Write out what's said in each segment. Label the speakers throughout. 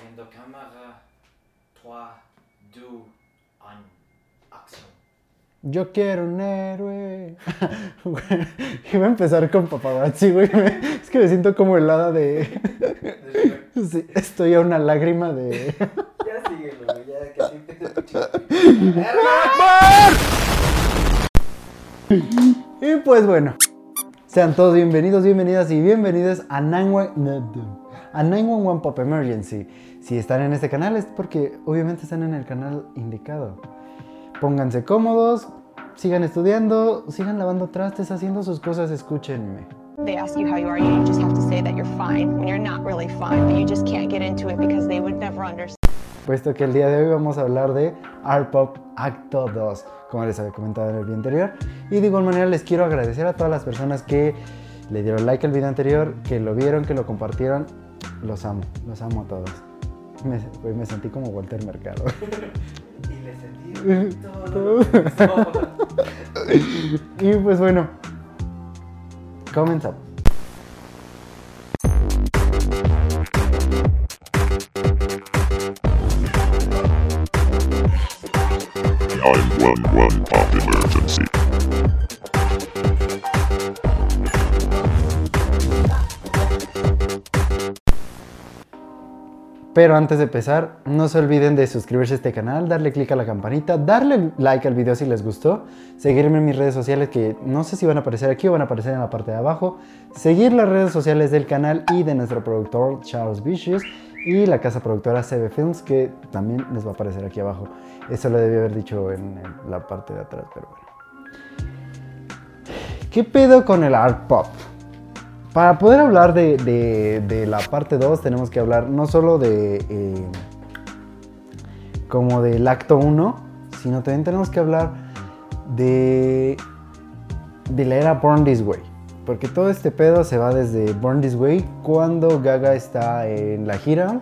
Speaker 1: corriendo cámara 3, 2, 1, acción. Yo quiero un héroe. bueno, iba a empezar con paparazzi, güey. Es que me siento como helada de. sí, estoy a una lágrima de. ya síguelo, güey. Ya que siempre Y pues bueno. Sean todos bienvenidos, bienvenidas y bienvenidas a 911 a 911 Pop Emergency. Si están en este canal es porque obviamente están en el canal indicado. Pónganse cómodos, sigan estudiando, sigan lavando trastes, haciendo sus cosas, escúchenme. Puesto que el día de hoy vamos a hablar de Art Pop Acto 2, como les había comentado en el video anterior. Y de igual manera les quiero agradecer a todas las personas que le dieron like al video anterior, que lo vieron, que lo compartieron. Los amo, los amo a todos. Pues, me, sentí como Walter Mercado. y le sentí todo. y pues bueno, comenzamos. I'm one, one popular. Pero antes de empezar, no se olviden de suscribirse a este canal, darle click a la campanita, darle like al video si les gustó, seguirme en mis redes sociales que no sé si van a aparecer aquí o van a aparecer en la parte de abajo, seguir las redes sociales del canal y de nuestro productor Charles Vicious y la casa productora CB Films que también les va a aparecer aquí abajo. Eso lo debí haber dicho en la parte de atrás, pero bueno. ¿Qué pedo con el art pop? Para poder hablar de, la parte 2 tenemos que hablar no solo de eh, como del acto 1, sino también tenemos que hablar de, de la era Born This Way. Porque todo este pedo se va desde Born This Way cuando Gaga está en la gira.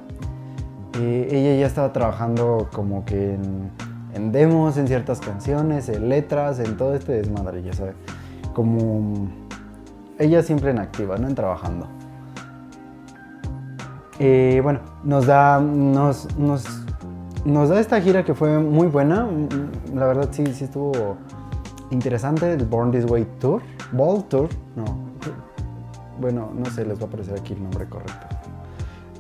Speaker 1: Eh, ella ya estaba trabajando como que en, en demos, en ciertas canciones, en letras, en todo este desmadre, ya sabes. Como ella siempre en activa, ¿no? En trabajando. Eh, bueno, nos da, nos, nos, nos, da esta gira que fue muy buena. La verdad sí, sí estuvo interesante. El Born This Way Tour. Ball Tour. No. Bueno, no sé, les va a aparecer aquí el nombre correcto.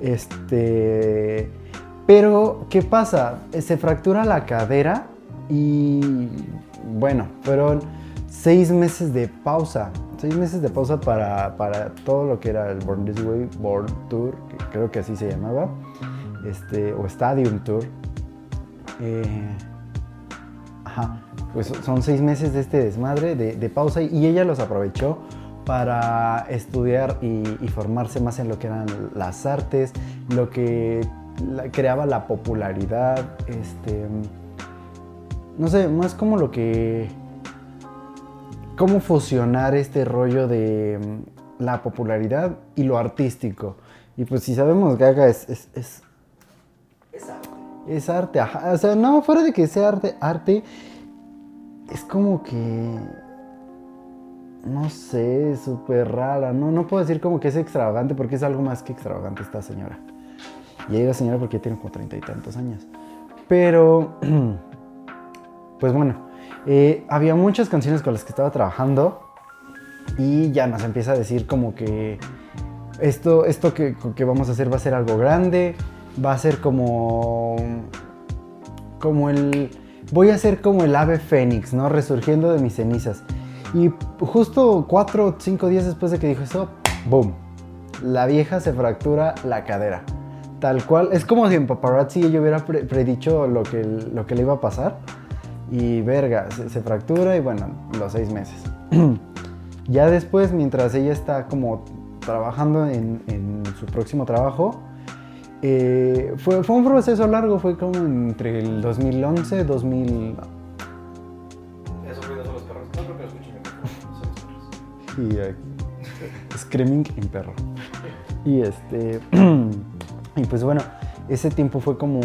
Speaker 1: Este... Pero, ¿qué pasa? Se fractura la cadera y bueno, fueron seis meses de pausa. Seis meses de pausa para, todo lo que era el Born This Way, Born Tour, creo que así se llamaba, este, o Stadium Tour. Eh, ajá, pues son seis meses de este desmadre, de, de pausa, y ella los aprovechó para estudiar y, formarse más en lo que eran las artes, lo que creaba la popularidad, este, no sé, más como lo que cómo fusionar este rollo de mm, la popularidad y lo artístico. Y pues si sabemos Gaga es...
Speaker 2: Es,
Speaker 1: es, arte. Es arte, O sea, no, fuera de que sea arte, arte es como que... No sé, súper rara. No, no puedo decir como que es extravagante porque es algo más que extravagante esta señora. Y ahí la señora porque tiene como treinta y tantos años. Pero... Pues bueno, eh, había muchas canciones con las que estaba trabajando y ya nos empieza a decir como que esto, esto que, que vamos a hacer va a ser algo grande, va a ser como, como el, voy a ser como el ave fénix, ¿no? Resurgiendo de mis cenizas. Y justo cuatro o cinco días después de que dijo eso, ¡boom! La vieja se fractura la cadera. Tal cual, es como si en paparazzi yo hubiera predicho lo que, lo que le iba a pasar y verga, se, fractura y bueno, los seis meses. ya después, mientras ella está como trabajando en, su próximo trabajo, eh, fue, un proceso largo, fue como entre el 2011, 2000... son los perros. No que Y eh, Screaming en perro. Y este... y pues bueno, ese tiempo fue como...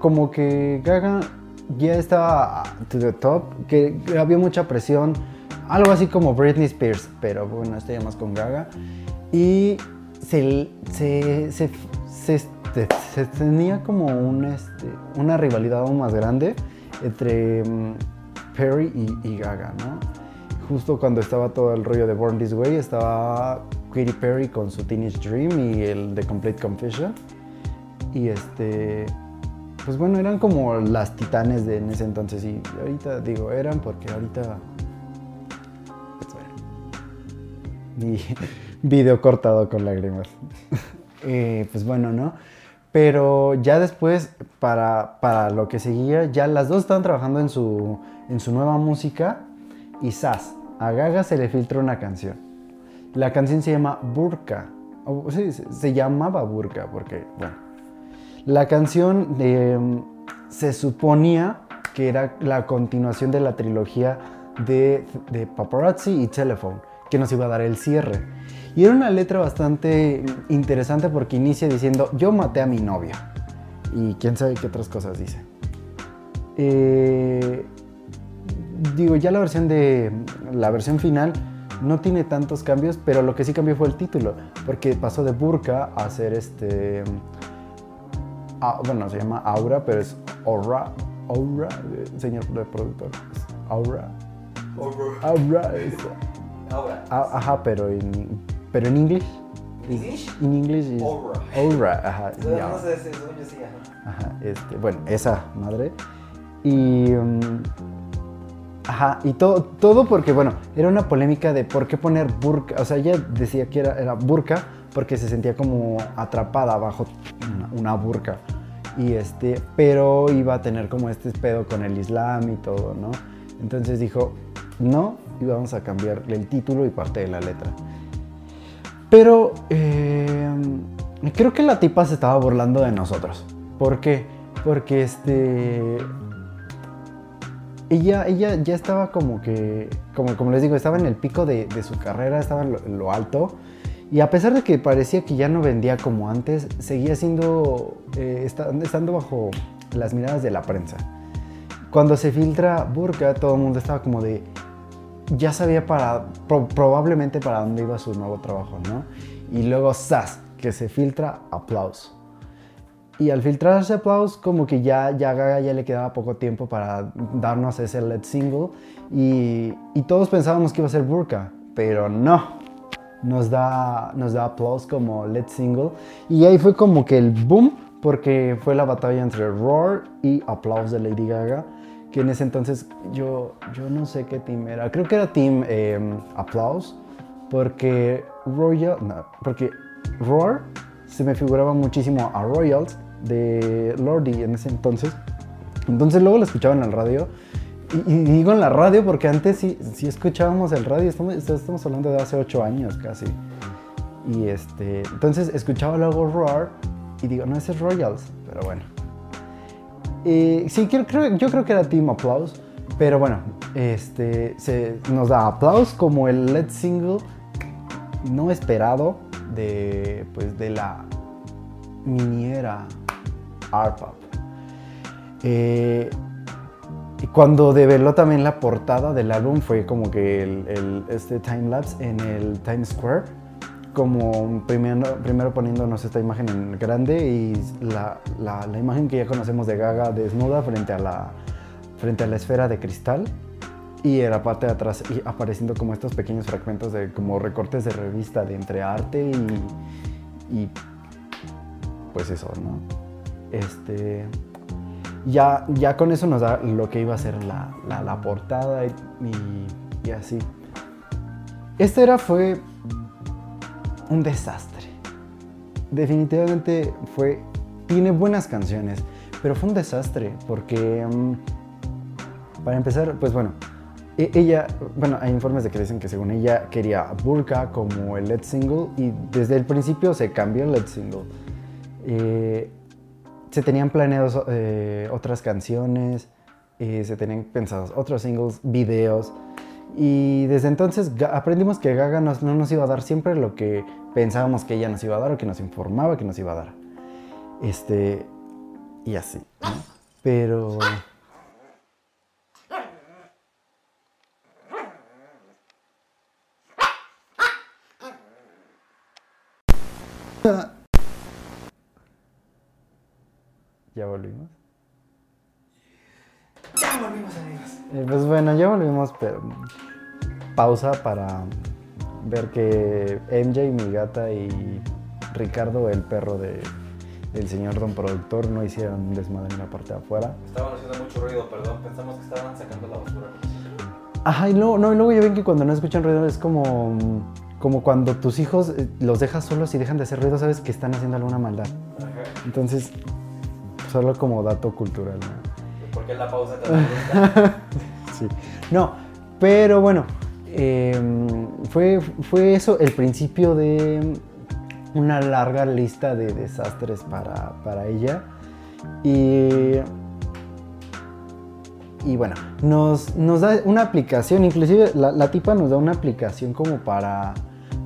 Speaker 1: Como que Gaga ya estaba to the top, que había mucha presión, algo así como Britney Spears, pero bueno, esto ya más con Gaga. Y se, se, se, se este, tenía como un, este, una rivalidad aún más grande entre mm, Perry y, y Gaga, ¿no? justo cuando estaba todo el rollo de Born This Way, estaba Katy Perry con su Teenage Dream y el The Complete Confession. Y este pues bueno, eran como las titanes de en ese entonces y ahorita digo, eran porque ahorita pues y video cortado con lágrimas. Eh, pues bueno, ¿no? Pero ya después, para, lo que seguía, ya las dos estaban trabajando en su, en su nueva música y sas, a Gaga se le filtró una canción. La canción se llama Burka, sí, se llamaba Burka porque, bueno la canción eh, se suponía que era la continuación de la trilogía de, Paparazzi y Telephone, que nos iba a dar el cierre. Y era una letra bastante interesante porque inicia diciendo, yo maté a mi novia. Y quién sabe qué otras cosas dice. Eh, digo, ya la versión de la versión final no tiene tantos cambios, pero lo que sí cambió fue el título, porque pasó de burka a ser este Ah, bueno, se llama Aura, pero es Aura, Aura, eh, señor productor,
Speaker 2: Aura.
Speaker 1: Aura.
Speaker 2: Aura,
Speaker 1: Aura. Ah, ajá, pero en, pero en inglés. English? inglés
Speaker 2: English
Speaker 1: Aura.
Speaker 2: Aura,
Speaker 1: ajá. No ajá. Este, bueno, esa madre. Y mm, Ajá, y todo, todo porque, bueno, era una polémica de por qué poner burka. O sea, ella decía que era, era burka porque se sentía como atrapada bajo una, burka. Y este, pero iba a tener como este pedo con el Islam y todo, ¿no? Entonces dijo, no, y vamos a cambiar el título y parte de la letra. Pero eh, creo que la tipa se estaba burlando de nosotros. ¿Por qué? Porque este. Ella, ella ya estaba como que. Como, les digo, estaba en el pico de, su carrera, estaba en lo alto. Y a pesar de que parecía que ya no vendía como antes, seguía siendo, eh, estando bajo las miradas de la prensa. Cuando se filtra Burka, todo el mundo estaba como de, ya sabía para, probablemente para dónde iba su nuevo trabajo, ¿no? Y luego, ¡zas!, que se filtra Aplaus. Y al filtrarse Aplaus, como que ya, ya Gaga ya le quedaba poco tiempo para darnos ese lead single. y todos pensábamos que iba a ser Burka, pero no, nos da, nos da como lead single. Y ahí fue como que el boom, porque fue la batalla entre Roar y Applause de Lady Gaga. Que en ese entonces yo, yo no sé qué team era. Creo que era team eh, porque Royal. porque Roar se me figuraba muchísimo a Royals de Lordi en ese entonces. Entonces luego la escuchaban en el radio y, digo en la radio porque antes sí, escuchábamos el radio, estamos, hablando de hace ocho años casi. Y este, entonces escuchaba luego Roar y digo, no, ese es Royals, pero bueno. Eh, sí, creo, yo creo que era Team Applause, pero bueno, este, nos da Applause como el lead single no esperado de, pues, de la miniera Art Pop. Eh, y cuando develó también la portada del álbum fue como que este time lapse en el Times Square, como primero, poniéndonos esta imagen en grande y la, imagen que ya conocemos de Gaga desnuda frente a la, frente a la esfera de cristal y en la parte de atrás apareciendo como estos pequeños fragmentos de como recortes de revista de entre arte y pues eso, ¿no? Este, ya, con eso nos da lo que iba a ser la, portada y, así. Esta era fue un desastre. Definitivamente fue, tiene buenas canciones, pero fue un desastre porque, mm, para empezar, pues bueno, e, ella, bueno, hay informes de que dicen que según ella quería Burka como el lead single y desde el principio se cambió el lead single. Eh, se tenían planeados eh, otras canciones, se tenían pensados otros singles, videos. Y desde entonces aprendimos que Gaga no nos iba a dar siempre lo que pensábamos que ella nos iba a dar o que nos informaba que nos iba a dar. Este, y así. Pero Ya volvimos. Ya volvimos, amigos.
Speaker 2: Eh, pues
Speaker 1: bueno, ya volvimos, pero pausa para ver que MJ, mi gata, y Ricardo, el perro de, del señor don productor, no hicieron un desmadre en la parte de afuera.
Speaker 3: Estaban haciendo mucho ruido, perdón. Pensamos que estaban sacando la basura.
Speaker 1: Ajá, y luego, no, y luego ya ven que cuando no escuchan ruido es como, como cuando tus hijos eh, los dejas solos y dejan de hacer ruido, sabes que están haciendo alguna maldad. Ajá. Entonces, solo como dato cultural.
Speaker 3: ¿no? qué la pausa
Speaker 1: Sí. No, pero bueno, em, fue, fue eso el principio de una larga lista de desastres para, ella. Y, bueno, nos, nos, da una aplicación, inclusive la, tipa nos da una aplicación como para,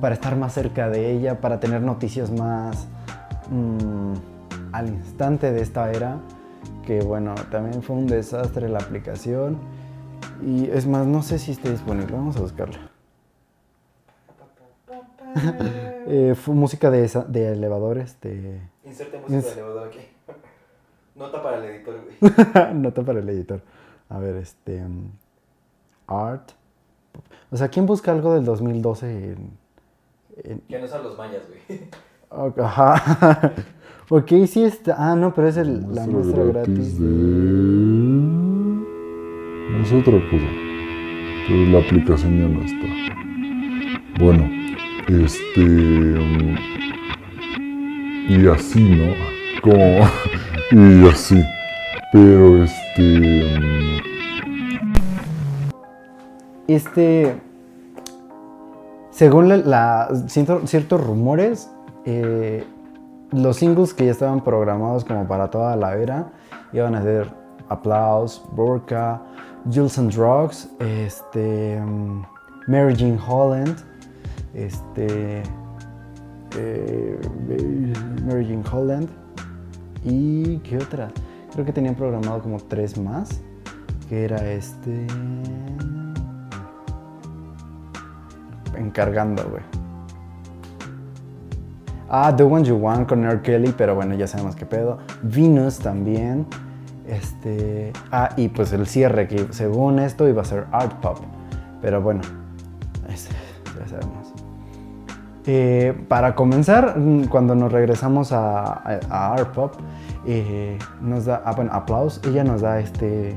Speaker 1: para estar más cerca de ella, para tener noticias más... Mm, al instante de esta era, que bueno, también fue un desastre la aplicación. Y es más, no sé si está disponible, vamos a buscarla. Eh, fue música de, esa, de
Speaker 3: elevadores,
Speaker 1: de...
Speaker 3: Inserte música de elevador aquí. Nota para el editor,
Speaker 1: Nota para el editor. A ver, este... Mm, art. O sea, ¿quién busca algo del 2012
Speaker 3: en... no son los
Speaker 1: mayas, güey. Ajá ahí sí está... Ah, no, pero es la muestra gratis. De...
Speaker 4: Es otra cosa. la aplicación ya no está. Bueno, este. Mm, y así, ¿no? Como. y así. Pero este.
Speaker 1: Mm, este. Según la, ciertos rumores, eh, los singles que ya estaban programados como para toda la era iban a ser Applause, Burka, Jules and Drugs, este, mm, Mary Jean Holland, este, eh, Mary Jean Holland y qué otra. Creo que tenían programado como tres más, que era este encargando, güey. Ah, The One You Want con R. Kelly, pero bueno, ya sabemos qué pedo. Venus también. Este. Ah, y pues el cierre, que según esto iba a ser Art Pop. Pero bueno, ya sabemos. Eh, para comenzar, mm, cuando nos regresamos a, Art Pop, eh, nos da. Ah, bueno, aplausos, ella nos da este.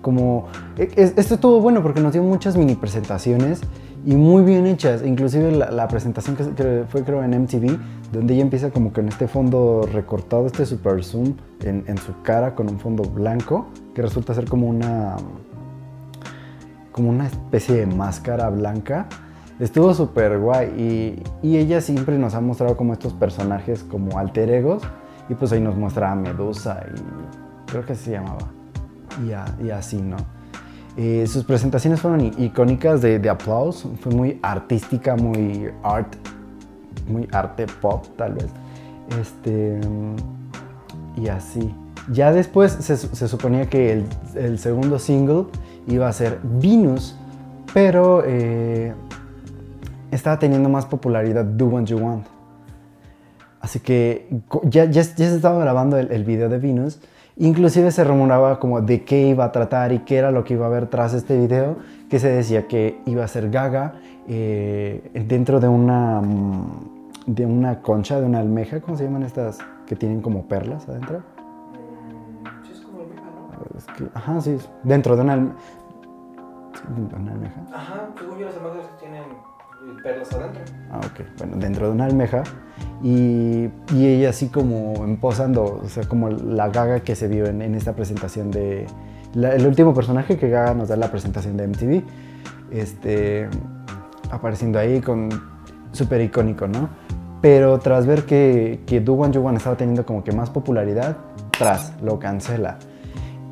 Speaker 1: Como. E, esto estuvo bueno porque nos dio muchas mini presentaciones y muy bien hechas. Inclusive la, presentación que, fue creo en MTV, donde ella empieza como que en este fondo recortado, este super zoom en, su cara con un fondo blanco, que resulta ser como una, como una especie de máscara blanca. Estuvo súper guay y, ella siempre nos ha mostrado como estos personajes como alter egos y pues ahí nos muestra a Medusa y creo que se llamaba y así, ¿no? Eh, sus presentaciones fueron icónicas de, de fue muy artística, muy art, muy arte pop tal vez. Este, mm, y así. Ya después se, suponía que el, segundo single iba a ser Venus, pero eh, estaba teniendo más popularidad Do What You Want. Así que ya, se estaba grabando el video de Venus Inclusive se rumoraba como de qué iba a tratar y qué era lo que iba a haber tras este video, que se decía que iba a ser Gaga eh, dentro de una, mm, de una concha, de una almeja, ¿cómo se llaman estas que tienen como perlas adentro?
Speaker 2: Sí, es como almeja,
Speaker 1: ¿no? ajá, sí, dentro de una, almeja. de una almeja.
Speaker 2: Ajá, según yo las almejas tienen Perlas adentro. Ah,
Speaker 1: ok. Bueno, dentro de una almeja. Y, ella así como posando, o sea, como la gaga que se vio en, esta presentación de... el último personaje que Gaga nos da en la presentación de MTV, este, apareciendo ahí con súper icónico, ¿no? Pero tras ver que, que Do One One estaba teniendo como que más popularidad, tras, lo cancela.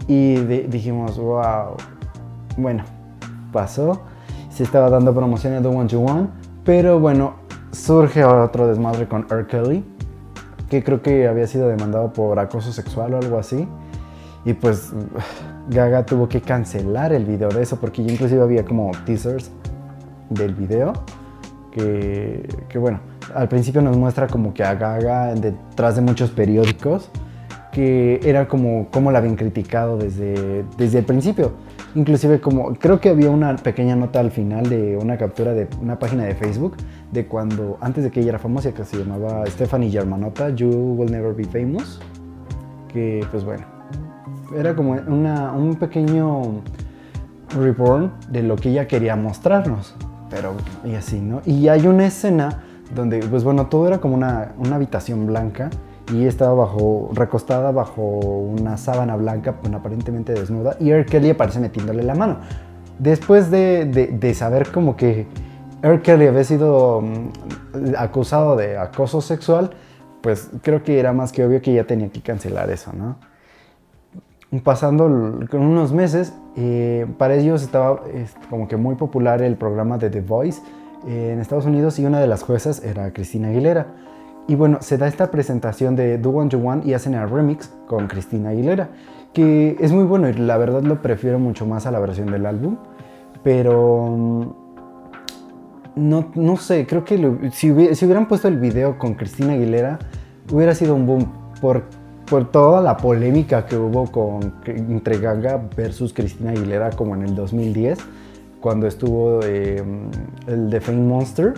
Speaker 1: Y dijimos, wow, bueno, pasó estaba dando promociones de One to One, pero bueno, surge otro desmadre con R. Kelly, que creo que había sido demandado por acoso sexual o algo así. Y pues Gaga tuvo que cancelar el video de eso, porque yo inclusive había como teasers del video, que, que bueno, al principio nos muestra como que a Gaga detrás de muchos periódicos, que era como, como la habían criticado desde, desde el principio Inclusive como creo que había una pequeña nota al final de una captura de una página de Facebook de cuando antes de que ella era famosa que se llamaba Stephanie Germanota, You Will Never Be Famous, que pues bueno, era como un pequeño reborn de lo que ella quería mostrarnos, pero y así, ¿no? Y hay una escena donde pues bueno, todo era como una habitación blanca y estaba bajo, recostada bajo una sábana blanca, aparentemente desnuda, y R. Kelly aparece metiéndole la mano. Después de, de, saber como que R. Kelly había sido mm, acusado de acoso sexual, pues creo que era más que obvio que ya tenía que cancelar eso, ¿no? Pasando unos meses, eh, para ellos estaba como que muy popular el programa de The Voice eh, en Estados Unidos y una de las juezas era Cristina Aguilera. Y bueno, se da esta presentación de Do One You One y hacen el remix con Cristina Aguilera, que es muy bueno y la verdad lo prefiero mucho más a la versión del álbum, pero mm, no, sé, creo que si, hubieran puesto el video con Cristina Aguilera, hubiera sido un boom por, toda la polémica que hubo con, entre Ganga versus Cristina Aguilera como en el 2010, cuando estuvo eh, el The Fame Monster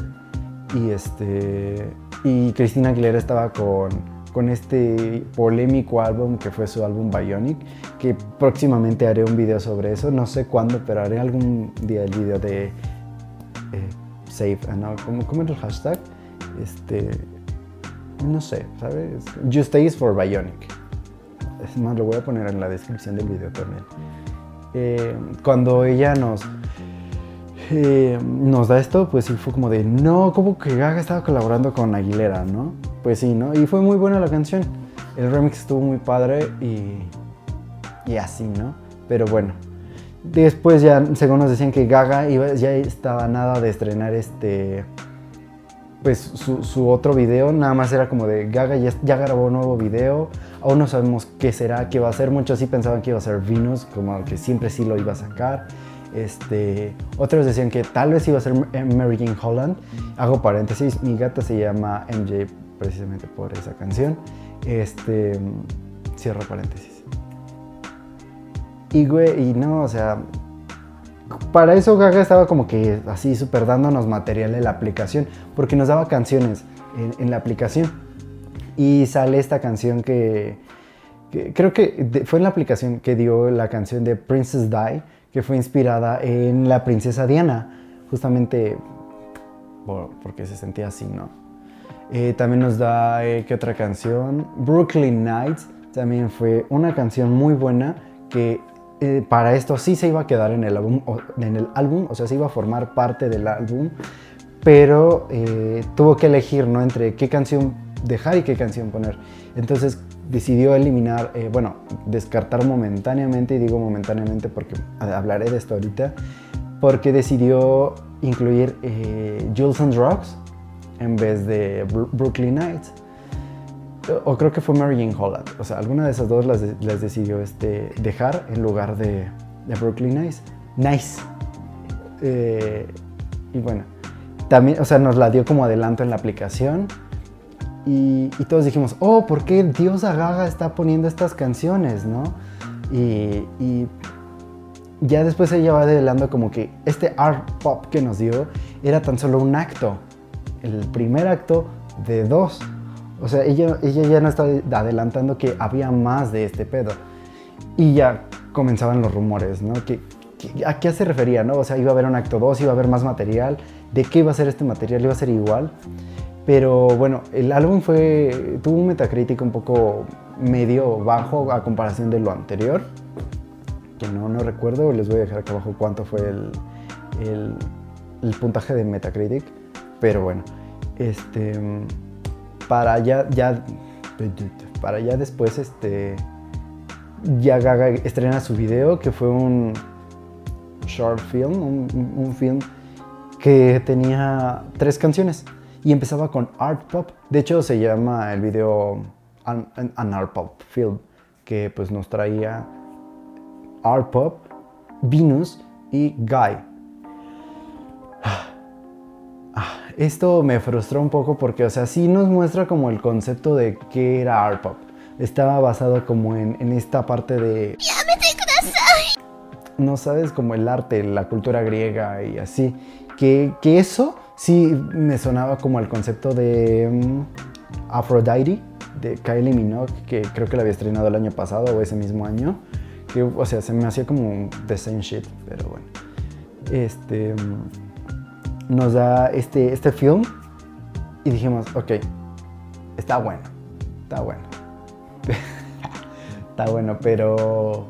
Speaker 1: y, este, y Cristina Aguilera estaba con, este polémico álbum que fue su álbum Bionic, que próximamente haré un video sobre eso, no sé cuándo, pero haré algún día el video de eh, Save, ¿no? ¿Cómo, ¿cómo el hashtag? Este, no sé, ¿sabes? Justice for Bionic. Es más, lo voy a poner en la descripción del video también. Eh, cuando ella nos eh, nos da esto, pues sí fue como de, no, como que Gaga estaba colaborando con Aguilera, ¿no? Pues sí, ¿no? Y fue muy buena la canción. El remix estuvo muy padre y, y así, ¿no? Pero bueno, después ya, según nos decían que Gaga ya estaba nada de estrenar este, pues su, otro video, nada más era como de Gaga ya, ya, grabó un nuevo video, aún no sabemos qué será, qué va a ser, muchos sí pensaban que iba a ser Venus, como que siempre sí lo iba a sacar. Este, otros decían que tal vez iba a ser Mary Jane Holland. Hago paréntesis, mi gata se llama MJ precisamente por esa canción. Este, cierro paréntesis. Y güey, y no, o sea, para eso Gaga estaba como que así super dándonos material de la aplicación, porque nos daba canciones en, la aplicación. Y sale esta canción que, creo que fue en la aplicación que dio la canción de Princess Die que fue inspirada en la princesa Diana, justamente porque se sentía así, ¿no? Eh, también nos da, eh, ¿qué otra canción? Brooklyn Nights también fue una canción muy buena que eh, para esto sí se iba a quedar en el, álbum, o, en el álbum, o sea, se iba a formar parte del álbum, pero tuvo que elegir, ¿no? Entre qué canción dejar y qué canción poner. Entonces decidió eliminar, eh, bueno, descartar momentáneamente, y digo momentáneamente porque hablaré de esto ahorita, porque decidió incluir eh, Jules and Rocks en vez de Brooklyn Nights. O creo que fue Mary Jane Holland. O sea, alguna de esas dos las, decidió este, dejar en lugar de, de Brooklyn Nights. Nice. Eh, y bueno, también, o sea, nos la dio como adelanto en la aplicación y, todos dijimos, oh, ¿por qué Dios Agaga está poniendo estas canciones, no? Y, ya después ella va adelantando como que este art pop que nos dio era tan solo un acto, el primer acto de dos. O sea, ella, ya no estaba adelantando que había más de este pedo. Y ya comenzaban los rumores, ¿no? ¿A qué se refería, no? O sea, iba a haber un acto dos, iba a haber más material. ¿De qué iba a ser este material? ¿Iba a ser igual? Pero bueno, el álbum fue, tuvo un Metacritic un poco medio bajo a comparación de lo anterior, que no, recuerdo, les voy a dejar acá abajo cuánto fue el, el, puntaje de Metacritic, pero bueno, este, para ya, después, este, ya Gaga estrena su video, que fue un short film, un film que tenía tres canciones y empezaba con art pop. De hecho, se llama el video An, Art Pop Film, que pues nos traía art pop, Venus y Guy. Ah, ah, esto me frustró un poco porque, o sea, sí nos muestra como el concepto de qué era art pop. Estaba basado como en, esta parte de... No sabes, como el arte, la cultura griega y así. que eso sí me sonaba como el concepto de mm, Aphrodite de Kylie Minogue, que creo que la había estrenado el año pasado o ese mismo año. Que, o sea, se me hacía como the same shit, pero bueno. Este, mm, nos da este, este film y dijimos, ok, está bueno, está bueno. está bueno, pero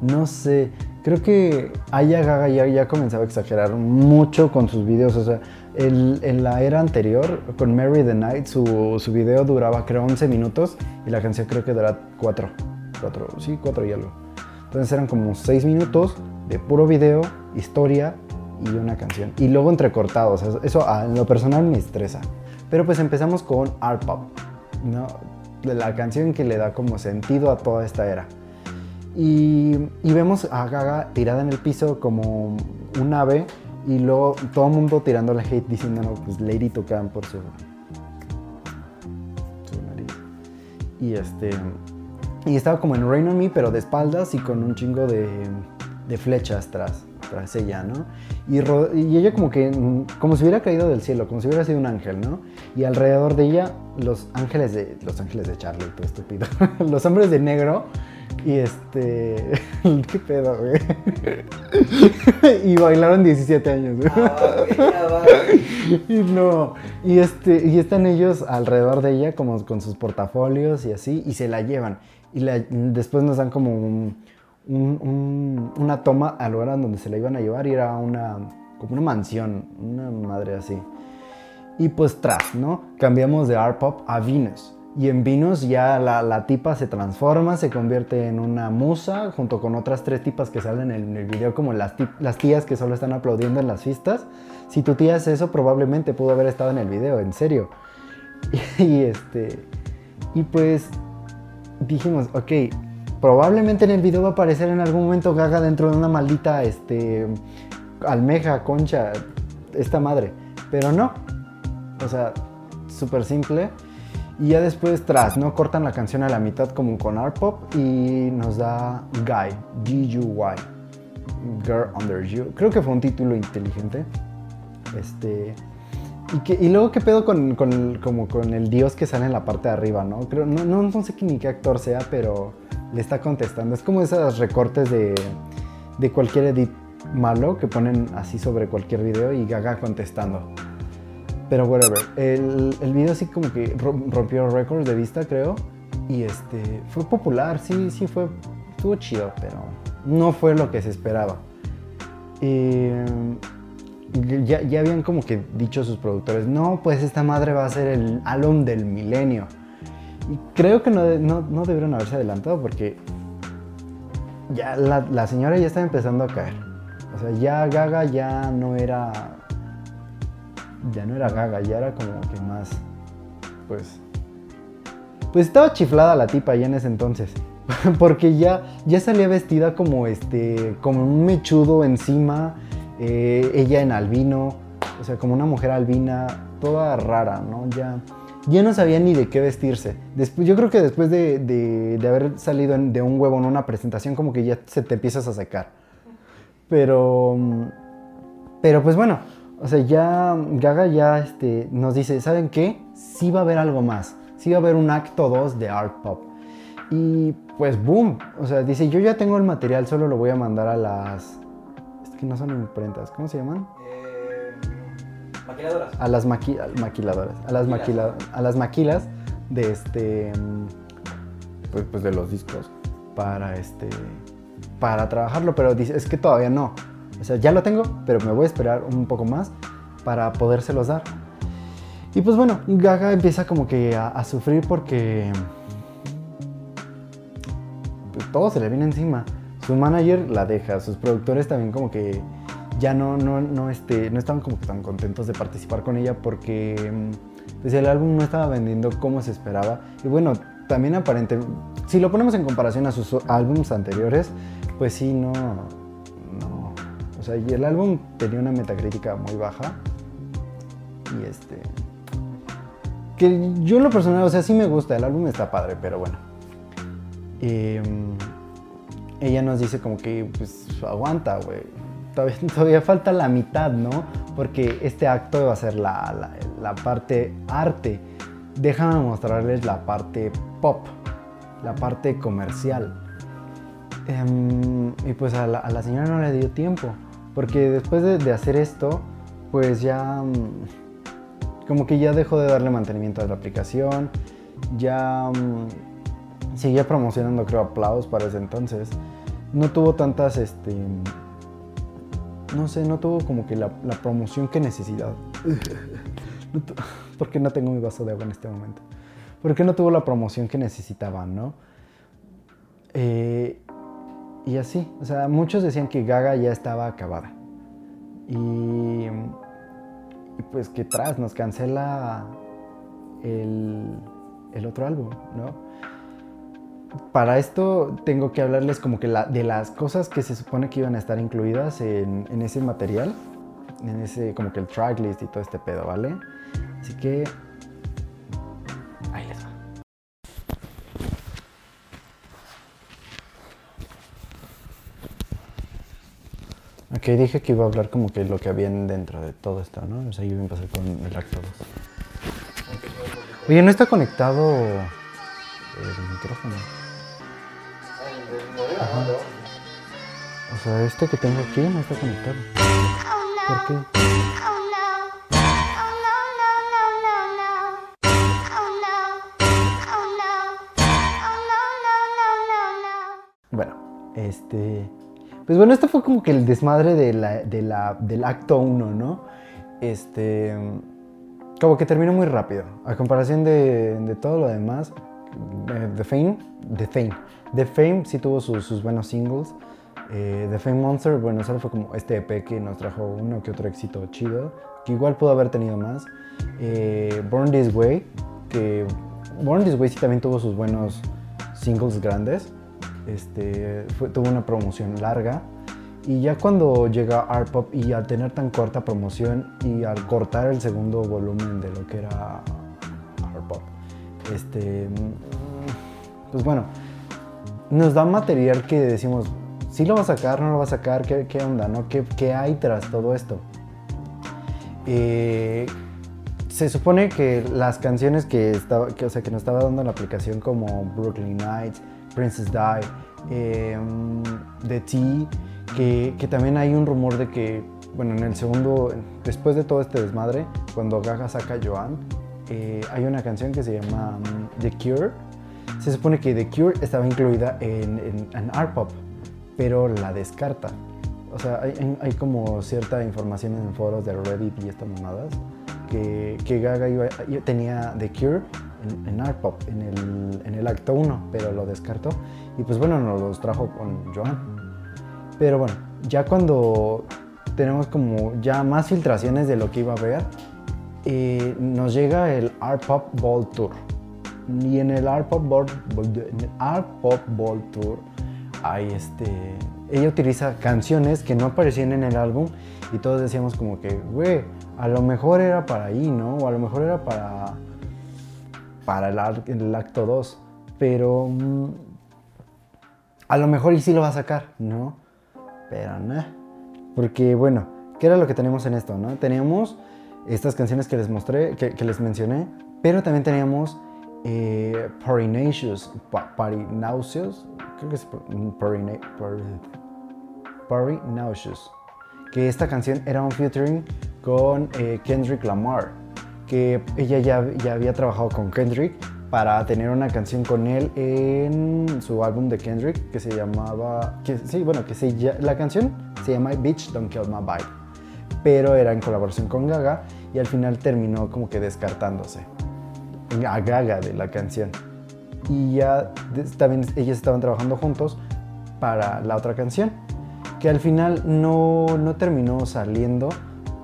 Speaker 1: no sé, creo que Aya Gaga ya, ya comenzaba a exagerar mucho con sus videos, o sea, en la era anterior, con Mary the Night, su, su, video duraba creo 11 minutos y la canción creo que duraba 4. 4, sí, 4 y algo. Entonces eran como 6 minutos de puro video, historia y una canción. Y luego entrecortados. Eso, eso ah, en lo personal me estresa. Pero pues empezamos con Art Pop, ¿no? la canción que le da como sentido a toda esta era. Y, y vemos a Gaga tirada en el piso como un ave y luego todo el mundo la hate diciendo, no, pues Lady Tocan por su, su nariz. Y este. Y estaba como en Rain on Me, pero de espaldas y con un chingo de, flechas tras, tras ella, ¿no? Y, y, ella como que, mm, como si hubiera caído del cielo, como si hubiera sido un ángel, ¿no? Y alrededor de ella, los ángeles de, los ángeles de Charlie, todo estúpido, los hombres de negro y este. ¿Qué pedo, güey? y bailaron 17 años, y no. Y este. Y están ellos alrededor de ella, como con sus portafolios y así, y se la llevan. Y después nos dan como una toma al lugar donde se la iban a llevar y era una. como una mansión, una madre así. Y pues tras, ¿no? Cambiamos de R-Pop a Venus y en vinos ya la, tipa se transforma, se convierte en una musa, junto con otras tres tipas que salen en el video, como las, tías que solo están aplaudiendo en las fiestas. Si tu tía es eso, probablemente pudo haber estado en el video, en serio. Y, este. Y pues dijimos, ok, probablemente en el video va a aparecer en algún momento Gaga dentro de una maldita este, almeja, concha, esta madre. Pero no. O sea, súper simple. Y ya después, tras, ¿no? Cortan la canción a la mitad como con art pop y nos da Guy, G-U-Y, Girl Under You. Creo que fue un título inteligente. Este. Y, luego, ¿qué pedo con, como con el dios que sale en la parte de arriba, no? Creo, no, no, no sé ni qué actor sea, pero le está contestando. Es como esos recortes de, de cualquier edit malo que ponen así sobre cualquier video y Gaga contestando. Pero whatever. El, el video sí como que rompió récords de vista, creo. Y este, fue popular, sí, sí fue, estuvo chido, pero no fue lo que se esperaba. Em, y ya, habían como que dicho sus productores, no, pues esta madre va a ser el álbum del milenio. Y creo que no, debieron haberse adelantado porque ya la, la señora ya estaba empezando a caer. O sea, ya Gaga ya no era ya no era gaga, ya era como que más, pues, pues estaba chiflada la tipa ya en ese entonces. Porque ya, ya salía vestida como este, como un mechudo encima, eh, ella en albino, o sea, como una mujer albina, toda rara, ¿no? Ya, ya no sabía ni de qué vestirse. Después, yo creo que después de, de, haber salido de un huevo en una presentación, como que ya se te empiezas a secar. Pero, pero pues bueno, o sea, ya Gaga ya este, nos dice, ¿saben qué? Sí va a haber algo más, sí va a haber un acto 2 de Art Pop. Y pues boom, o sea, dice, yo ya tengo el material, solo lo voy a mandar a las... Es que no son imprentas, ¿cómo se llaman?
Speaker 2: Eh, maquiladoras.
Speaker 1: A las maquiladoras, a las, maquila... a las maquilas de este... Pues, pues, de los discos para este... Para trabajarlo, pero dice, es que todavía no. O sea, ya lo tengo, pero me voy a esperar un poco más para podérselos dar. Y pues bueno, Gaga empieza como que a, sufrir porque pues, todo se le viene encima. Su manager la deja, sus productores también como que ya no, no, no, este, no estaban como que tan contentos de participar con ella porque mm, pues el álbum no estaba vendiendo como se esperaba. Y bueno, también aparente, si lo ponemos en comparación a sus álbumes anteriores, pues sí, no, y el álbum tenía una metacrítica muy baja. Y este. Que yo en lo personal, o sea, sí me gusta, el álbum está padre, pero bueno. Em, ella nos dice como que, pues, aguanta, güey. Todavía, falta la mitad, ¿no? Porque este acto va a ser la, parte arte. Déjame mostrarles la parte pop, la parte comercial. Em, y pues a la, señora no le dio tiempo. Porque después de, hacer esto, pues ya mm, como que ya dejó de darle mantenimiento a la aplicación, ya mm, seguía promocionando creo aplausos para ese entonces. No tuvo tantas, este, no sé, no tuvo como que la, promoción que necesitaba. porque no tengo mi vaso de agua en este momento? Porque no tuvo la promoción que necesitaba, no? Eh, y así, o sea, muchos decían que Gaga ya estaba acabada. Y, pues que tras nos cancela el, el, otro álbum, ¿no? Para esto tengo que hablarles como que la, de las cosas que se supone que iban a estar incluidas en, en ese material, en ese como que el tracklist y todo este pedo, ¿vale? Así que Que dije que iba a hablar como que lo que había dentro de todo esto, ¿no? O sea, yo iba a pasar con el acto 2. Oye, no está conectado el micrófono. O sea, este que tengo aquí no está conectado. ¿Por qué? Bueno, este... Pues bueno, esto fue como que el desmadre del acto 1, ¿no? Este. Como que terminó muy rápido. A comparación de, todo lo demás, eh, The Fame, The Fame. The Fame sí tuvo sus, buenos singles. Eh, The Fame Monster, bueno, solo fue como este EP que nos trajo uno que otro éxito chido, que igual pudo haber tenido más. Eh, Born This Way, que Born This Way sí también tuvo sus buenos singles grandes. Este, tuvo una promoción larga. Y ya cuando llega Art Pop y al tener tan corta promoción y al cortar el segundo volumen de lo que era Art Pop, este, pues bueno, nos da material que decimos, si lo va a sacar, no lo va a sacar, qué, onda, ¿no? ¿Qué, hay tras todo esto? Eh, se supone que las canciones que, sea, que nos estaba dando la aplicación como Brooklyn Nights, Princess Die, The em, Tea, que, también hay un rumor de que, bueno, en el segundo, después de todo este desmadre, cuando Gaga saca a Joan, eh, hay una canción que se llama mm, The Cure. Se supone que The Cure estaba incluida en, en, Art Pop, pero la descarta. O sea, hay, hay, como cierta información en foros de Reddit y estas mamadas que, Gaga tenía The Cure en, Art Pop en el, en el acto 1, pero lo descartó. Y pues bueno, nos los trajo con Joan. Pero bueno, ya cuando tenemos como ya más filtraciones de lo que iba a ver eh, nos llega el Art Pop Ball Tour. Y en el Art Ball, Pop Ball Tour hay este... Ella utiliza canciones que no aparecían en el álbum y todos decíamos como que, güey, a lo mejor era para ahí, ¿no? O a lo mejor era para para el, acto 2, pero mm, a lo mejor y sí lo va a sacar, ¿no? Pero no porque bueno, ¿qué era lo que teníamos en esto, no? Teníamos estas canciones que les mostré, que, les mencioné, pero también teníamos eh, Parinaceous, creo que es mm, Parinaceous, que esta canción era un featuring con eh, Kendrick Lamar que ella ya, había trabajado con Kendrick para tener una canción con él en su álbum de Kendrick que se llamaba que, sí bueno que se la canción se llama Bitch Don't Kill My Vibe pero era en colaboración con Gaga y al final terminó como que descartándose a Gaga de la canción y ya también ellas estaban trabajando juntos para la otra canción que al final no terminó saliendo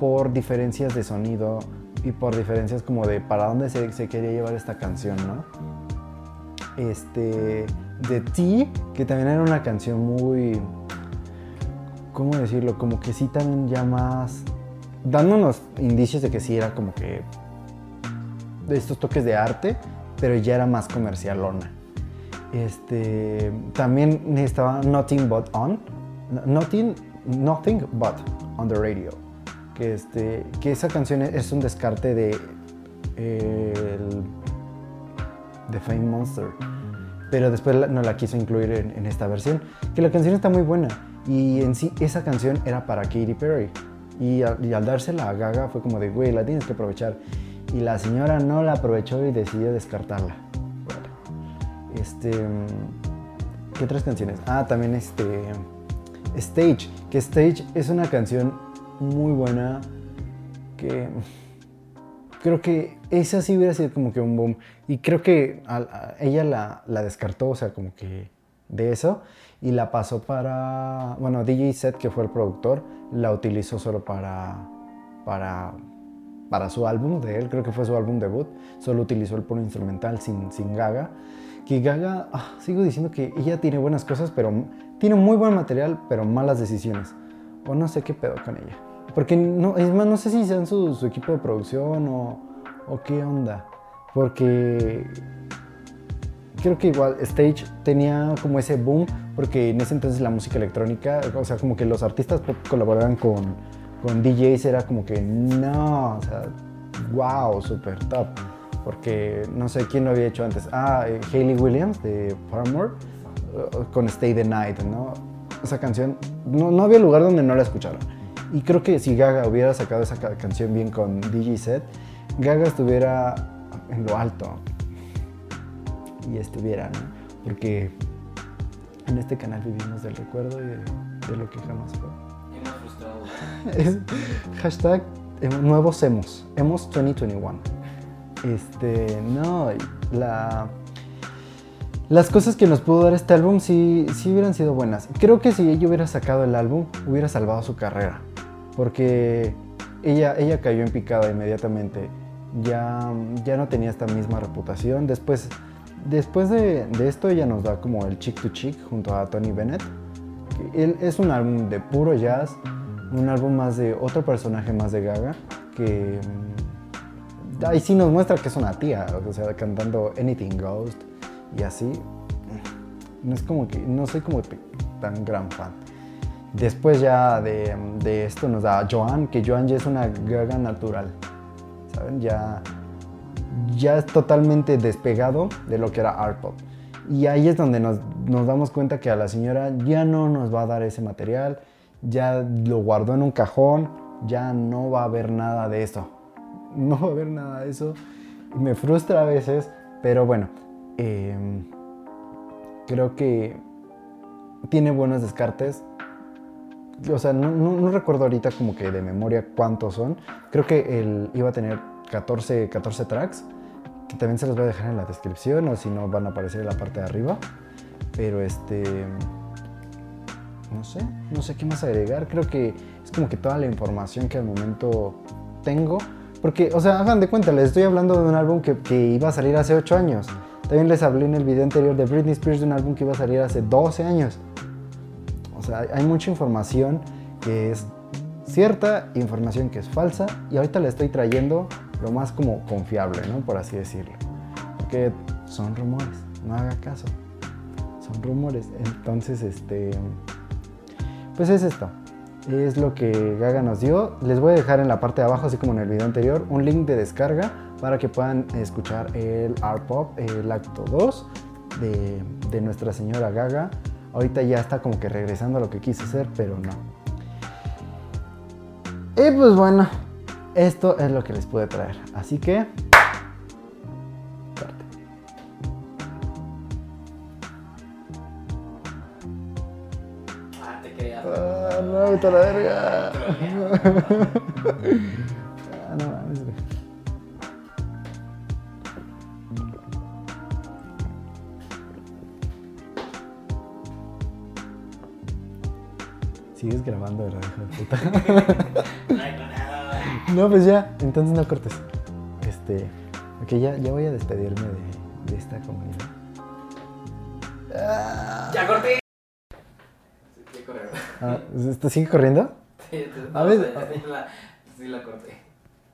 Speaker 1: por diferencias de sonido y por diferencias como de para dónde se, quería llevar esta canción, ¿no? Este, de ti, que también era una canción muy, ¿cómo decirlo? Como que sí también ya más, dándonos indicios de que sí era como que de estos toques de arte, pero ya era más comercialona. Este, también estaba Nothing But On, Nothing, Nothing But On The Radio que, este, que esa canción es un descarte de, eh, The de Fame Monster. Pero después no la quiso incluir en, esta versión. Que la canción está muy buena. Y en sí, esa canción era para Katy Perry. Y, al dársela a Gaga fue como de, güey, la tienes que aprovechar. Y la señora no la aprovechó y decidió descartarla. Este. ¿Qué otras canciones? Ah, también este. Stage. Que Stage es una canción muy buena que creo que esa sí hubiera sido como que un boom. Y creo que ella la, la, descartó, o sea, como que de eso. Y la pasó para, bueno, DJ Set, que fue el productor, la utilizó solo para, para, para su álbum de él, creo que fue su álbum debut. Solo utilizó el puro instrumental sin, sin Gaga. Que Gaga, ah, sigo diciendo que ella tiene buenas cosas, pero tiene muy buen material, pero malas decisiones. O no sé qué pedo con ella. Porque no, es más, no sé si sean su, equipo de producción o, qué onda. Porque creo que igual Stage tenía como ese boom, porque en ese entonces la música electrónica, o sea, como que los artistas colaboraban con, DJs, era como que no, o sea, wow, super top. Porque no sé quién lo había hecho antes. Ah, eh, Hayley Williams de Paramore eh, con Stay the Night, ¿no? Esa canción, no había lugar donde no la escucharon. Y creo que si Gaga hubiera sacado esa canción bien con DJ Set, Gaga estuviera en lo alto. Y estuviera, ¿no? Porque en este canal vivimos del recuerdo y de, lo que jamás fue. frustrado. hashtag nuevos hemos, hemos 2021. Este, no, la, las cosas que nos pudo dar este álbum sí, sí hubieran sido buenas. Creo que si ella hubiera sacado el álbum, hubiera salvado su carrera porque ella, ella cayó en picada inmediatamente. Ya, ya no tenía esta misma reputación. Después, después de, esto ella nos da como el Chick to Chick junto a Tony Bennett. Él, es un álbum de puro jazz, un álbum más de otro personaje más de Gaga, que mm, ahí sí nos muestra que es una tía, o sea, cantando Anything Ghost y así. No es como que, no soy como tan gran fan. Después ya de, esto nos da Joan, que Joan ya es una gaga natural, ¿saben? Ya, ya es totalmente despegado de lo que era art pop. Y ahí es donde nos, damos cuenta que a la señora ya no nos va a dar ese material, ya lo guardó en un cajón, ya no va a haber nada de eso. No va a haber nada de eso. Me frustra a veces, pero bueno, eh, creo que tiene buenos descartes, o sea, no, recuerdo ahorita como que de memoria cuántos son. Creo que él iba a tener 14, 14 tracks, que también se los voy a dejar en la descripción o si no van a aparecer en la parte de arriba. Pero este... No sé, no sé qué más agregar. Creo que es como que toda la información que al momento tengo. Porque, o sea, hagan de cuenta, les estoy hablando de un álbum que, que iba a salir hace 8 años. También les hablé en el video anterior de Britney Spears de un álbum que iba a salir hace 12 años hay mucha información que es cierta, información que es falsa, y ahorita le estoy trayendo lo más como confiable, ¿no? Por así decirlo. Porque son rumores, no haga caso. Son rumores. Entonces, este. Pues es esto. Es lo que Gaga nos dio. Les voy a dejar en la parte de abajo, así como en el video anterior, un link de descarga para que puedan escuchar el Art Pop, el acto 2 de, de Nuestra Señora Gaga Ahorita ya está como que regresando a lo que quise hacer, pero no. Y pues bueno, esto es lo que les pude traer. Así que... Ah, te ah, no, te la verga. Ah, no Sigues grabando, ¿verdad, hijo de puta? no, pues ya, entonces no cortes. Este, ok, ya, voy a despedirme de, esta comunidad. Ah.
Speaker 5: ¡Ya corté!
Speaker 1: Sigue corriendo. Ah, ¿Sigue corriendo?
Speaker 5: Sí, a ver. sí, la, corté.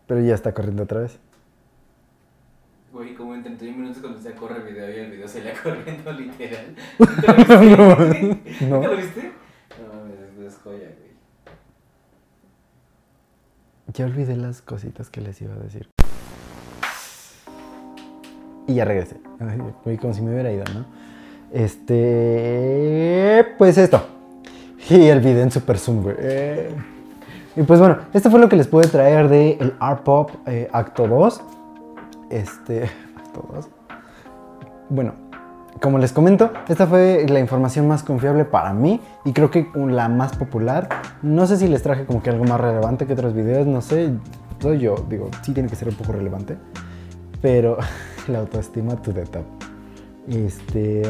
Speaker 1: Pero ya está corriendo otra vez.
Speaker 5: Güey, como en 31 minutos cuando se corre el video y el video se le corriendo literal. ¿Te lo viste? no. lo viste?
Speaker 1: Ya olvidé las cositas que les iba a decir. Y ya regresé. Como si me hubiera ido, ¿no? Este. Pues esto. Y el video en Super Zoom, güey. Y pues bueno, esto fue lo que les pude traer de el Art Pop eh, Acto 2. Este. Acto 2. Bueno, como les comento, esta fue la información más confiable para mí y creo que la más popular. No sé si les traje como que algo más relevante que otros videos, no sé. Soy yo, digo, sí tiene que ser un poco relevante. Pero la autoestima to the top. Este,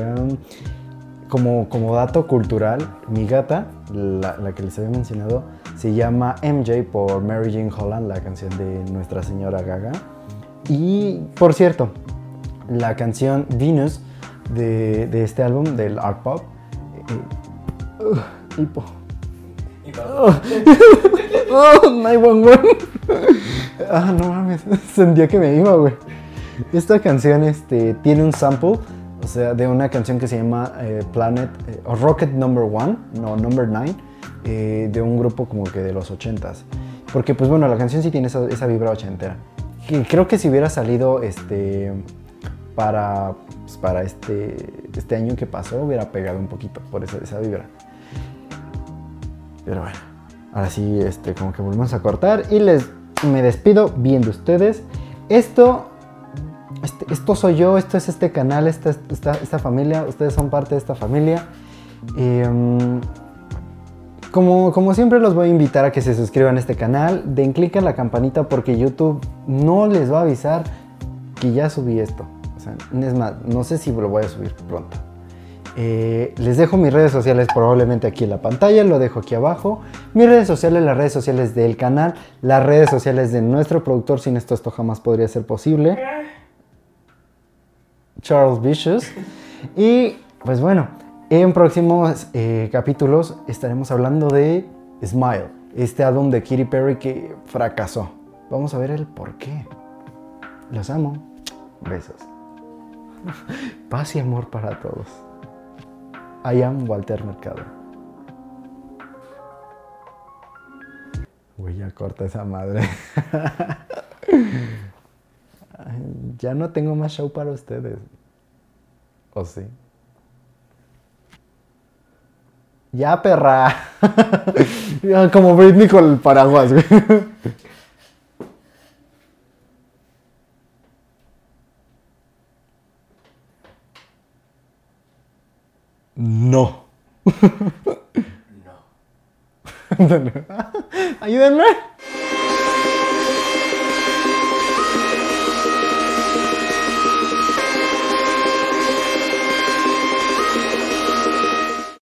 Speaker 1: como, como dato cultural, mi gata, la, la que les había mencionado, se llama MJ por Mary Jane Holland, la canción de Nuestra Señora Gaga. Y por cierto, la canción Venus de, este álbum, del art pop. Uh, hipo. Oh, One One. ah, no mames, sentía que me iba, güey. Esta canción este, tiene un sample, o sea, de una canción que se llama eh, Planet, eh, o Rocket Number One, no, Number Nine, de un grupo como que de los ochentas. Porque, pues bueno, la canción sí tiene esa, vibra ochentera. Y creo que si hubiera salido este para, pues, para este, este año que pasó hubiera pegado un poquito por esa, esa vibra. Pero bueno, ahora sí, este, como que volvemos a cortar y les me despido viendo ustedes. Esto, este, esto soy yo, esto es este canal, esta, esta, familia, ustedes son parte de esta familia. Em, como, como, siempre los voy a invitar a que se suscriban a este canal, den clic en la campanita porque YouTube no les va a avisar que ya subí esto es más, no sé si lo voy a subir pronto. Eh, les dejo mis redes sociales probablemente aquí en la pantalla, lo dejo aquí abajo. Mis redes sociales, las redes sociales del canal, las redes sociales de nuestro productor, sin esto esto jamás podría ser posible. Charles Vicious. Y pues bueno, en próximos eh, capítulos estaremos hablando de Smile, este álbum de Katy Perry que fracasó. Vamos a ver el por qué. Los amo. Besos. Paz y amor para todos. I am Walter Mercado. Uy, ya corta esa madre. ya no tengo más show para ustedes. ¿O sí? Ya, perra. Como Britney con el paraguas, No. No. Ayúdenme.